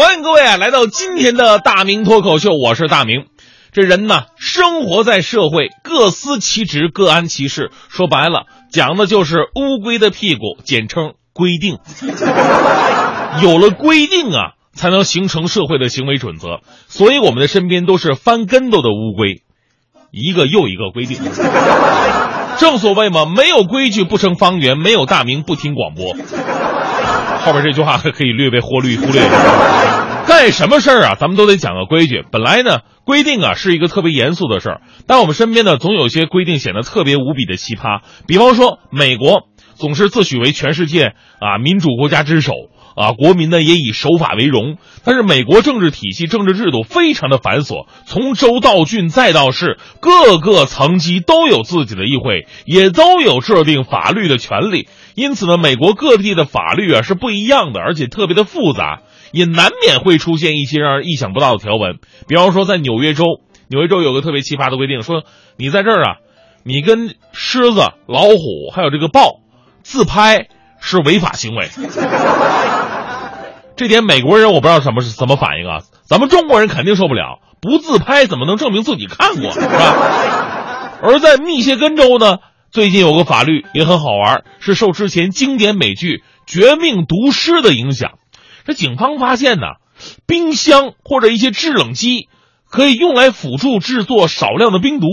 欢迎各位啊，来到今天的大明脱口秀，我是大明。这人呢，生活在社会，各司其职，各安其事。说白了，讲的就是乌龟的屁股，简称规定。有了规定啊，才能形成社会的行为准则。所以我们的身边都是翻跟斗的乌龟，一个又一个规定。正所谓嘛，没有规矩不成方圆，没有大明不听广播。后边这句话可以略微忽略忽略。干什么事儿啊，咱们都得讲个规矩。本来呢，规定啊是一个特别严肃的事儿，但我们身边呢总有些规定显得特别无比的奇葩。比方说，美国总是自诩为全世界啊民主国家之首啊，国民呢也以守法为荣。但是美国政治体系、政治制度非常的繁琐，从州到郡再到市，各个层级都有自己的议会，也都有制定法律的权利。因此呢，美国各地的法律啊是不一样的，而且特别的复杂，也难免会出现一些让人意想不到的条文。比方说，在纽约州，纽约州有个特别奇葩的规定，说你在这儿啊，你跟狮子、老虎还有这个豹自拍是违法行为。这点美国人我不知道什么是怎么反应啊，咱们中国人肯定受不了，不自拍怎么能证明自己看过是吧？而在密歇根州呢？最近有个法律也很好玩，是受之前经典美剧《绝命毒师》的影响。这警方发现呢，冰箱或者一些制冷机可以用来辅助制作少量的冰毒，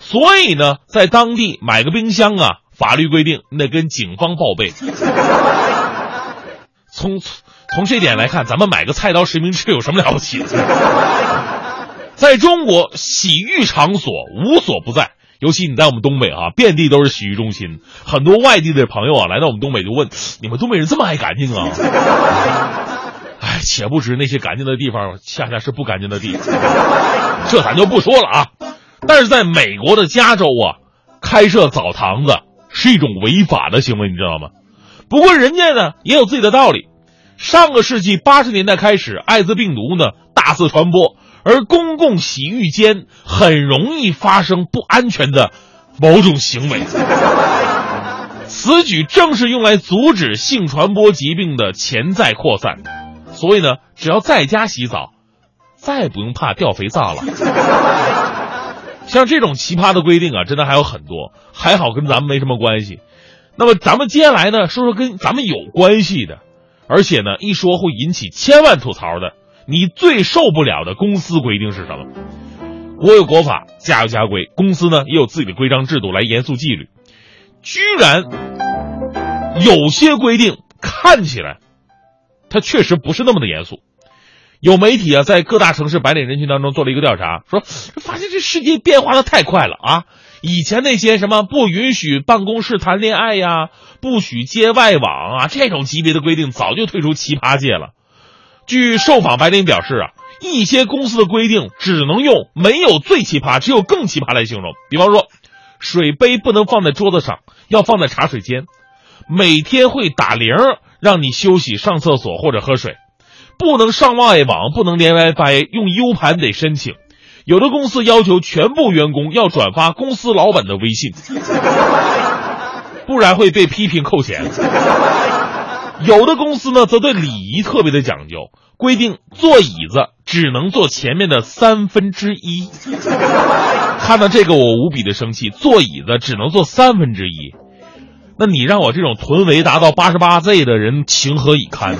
所以呢，在当地买个冰箱啊，法律规定得跟警方报备。从从这点来看，咱们买个菜刀实名制有什么了不起的？在中国，洗浴场所无所不在。尤其你在我们东北啊，遍地都是洗浴中心。很多外地的朋友啊，来到我们东北就问：你们东北人这么爱干净啊？哎，且不知那些干净的地方，恰恰是不干净的地方。这咱就不说了啊。但是在美国的加州啊，开设澡堂子是一种违法的行为，你知道吗？不过人家呢也有自己的道理。上个世纪八十年代开始，艾滋病毒呢大肆传播。而公共洗浴间很容易发生不安全的某种行为，此举正是用来阻止性传播疾病的潜在扩散。所以呢，只要在家洗澡，再也不用怕掉肥皂了。像这种奇葩的规定啊，真的还有很多，还好跟咱们没什么关系。那么咱们接下来呢，说说跟咱们有关系的，而且呢，一说会引起千万吐槽的。你最受不了的公司规定是什么？国有国法，家有家规，公司呢也有自己的规章制度来严肃纪律。居然有些规定看起来，它确实不是那么的严肃。有媒体啊，在各大城市白领人群当中做了一个调查，说发现这世界变化的太快了啊！以前那些什么不允许办公室谈恋爱呀，不许接外网啊，这种级别的规定早就退出奇葩界了。据受访白领表示啊，一些公司的规定只能用没有最奇葩，只有更奇葩来形容。比方说，水杯不能放在桌子上，要放在茶水间；每天会打铃让你休息、上厕所或者喝水；不能上外网，不能连 WiFi，用 U 盘得申请。有的公司要求全部员工要转发公司老板的微信，不然会被批评扣钱。有的公司呢，则对礼仪特别的讲究，规定坐椅子只能坐前面的三分之一。看到这个，我无比的生气，坐椅子只能坐三分之一，那你让我这种臀围达到八十八 Z 的人情何以堪？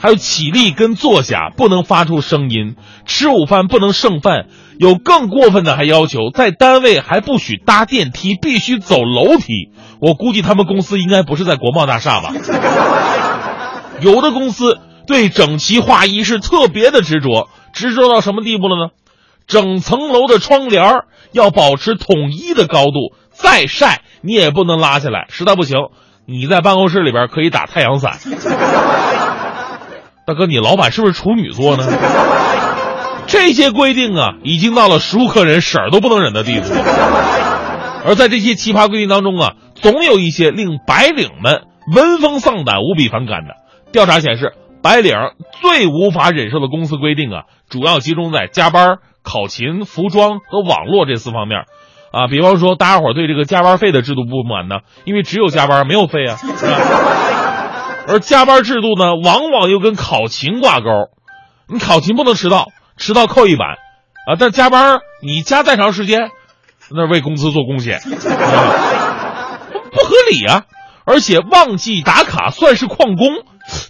还有起立跟坐下不能发出声音，吃午饭不能剩饭，有更过分的还要求在单位还不许搭电梯，必须走楼梯。我估计他们公司应该不是在国贸大厦吧？有的公司对整齐划一是特别的执着，执着到什么地步了呢？整层楼的窗帘要保持统一的高度，再晒你也不能拉下来。实在不行，你在办公室里边可以打太阳伞。大哥，你老板是不是处女座呢？这些规定啊，已经到了熟客人婶儿都不能忍的地步。而在这些奇葩规定当中啊，总有一些令白领们闻风丧胆、无比反感的。调查显示，白领最无法忍受的公司规定啊，主要集中在加班、考勤、服装和网络这四方面。啊，比方说，大家伙对这个加班费的制度不满呢，因为只有加班没有费啊。而加班制度呢，往往又跟考勤挂钩，你考勤不能迟到。迟到扣一百，啊！但加班你加再长时间，那为公司做贡献，不合理啊！而且忘记打卡算是旷工，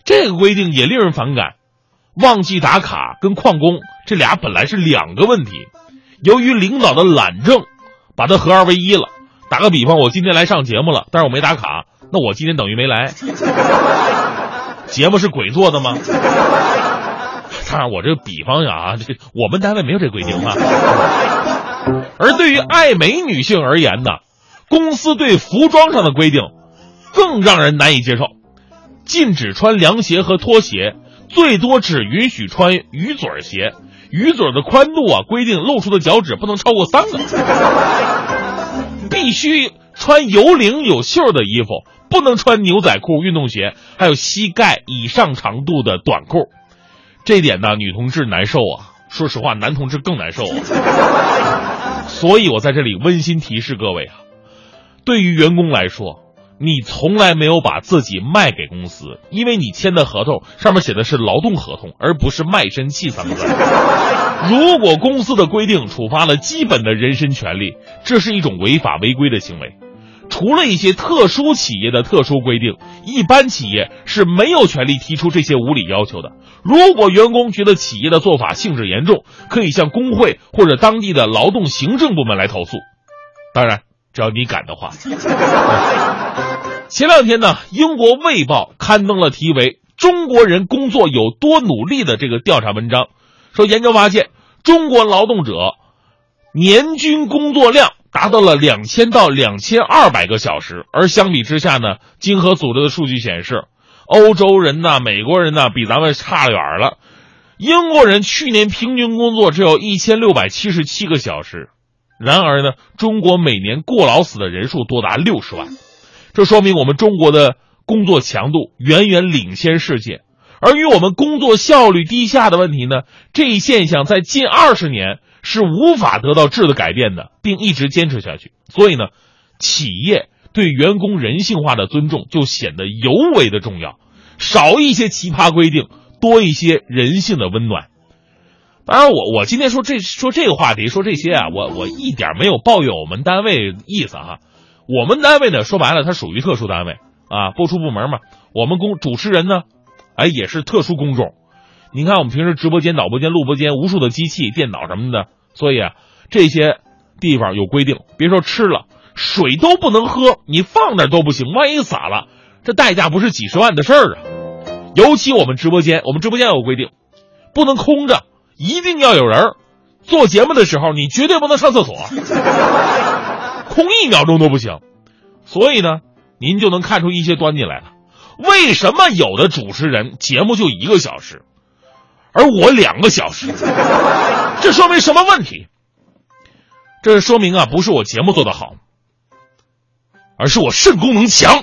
这个规定也令人反感。忘记打卡跟旷工这俩本来是两个问题，由于领导的懒政，把它合二为一了。打个比方，我今天来上节目了，但是我没打卡，那我今天等于没来。节目是鬼做的吗？当然，我这比方呀啊，这我们单位没有这规定啊。而对于爱美女性而言呢，公司对服装上的规定更让人难以接受，禁止穿凉鞋和拖鞋，最多只允许穿鱼嘴鞋，鱼嘴的宽度啊，规定露出的脚趾不能超过三个，必须穿有领有袖的衣服，不能穿牛仔裤、运动鞋，还有膝盖以上长度的短裤。这点呢，女同志难受啊。说实话，男同志更难受啊。所以我在这里温馨提示各位啊，对于员工来说，你从来没有把自己卖给公司，因为你签的合同上面写的是劳动合同，而不是卖身契三个字。如果公司的规定触发了基本的人身权利，这是一种违法违规的行为。除了一些特殊企业的特殊规定，一般企业是没有权利提出这些无理要求的。如果员工觉得企业的做法性质严重，可以向工会或者当地的劳动行政部门来投诉。当然，只要你敢的话。前两天呢，英国《卫报》刊登了题为《中国人工作有多努力》的这个调查文章，说研究发现，中国劳动者年均工作量。达到了两千到两千二百个小时，而相比之下呢，经合组织的数据显示，欧洲人呐、美国人呐比咱们差远了。英国人去年平均工作只有一千六百七十七个小时，然而呢，中国每年过劳死的人数多达六十万，这说明我们中国的工作强度远远领先世界。而与我们工作效率低下的问题呢，这一现象在近二十年。是无法得到质的改变的，并一直坚持下去。所以呢，企业对员工人性化的尊重就显得尤为的重要。少一些奇葩规定，多一些人性的温暖。当然，我我今天说这说这个话题，说这些啊，我我一点没有抱怨我们单位意思哈。我们单位呢，说白了，它属于特殊单位啊，播出部门嘛。我们公主持人呢，哎，也是特殊工种。你看，我们平时直播间、导播间、录播间，无数的机器、电脑什么的，所以啊，这些地方有规定，别说吃了，水都不能喝，你放那都不行，万一洒了，这代价不是几十万的事儿啊！尤其我们直播间，我们直播间有规定，不能空着，一定要有人。做节目的时候，你绝对不能上厕所，空一秒钟都不行。所以呢，您就能看出一些端倪来了。为什么有的主持人节目就一个小时？而我两个小时，这说明什么问题？这说明啊，不是我节目做得好，而是我肾功能强。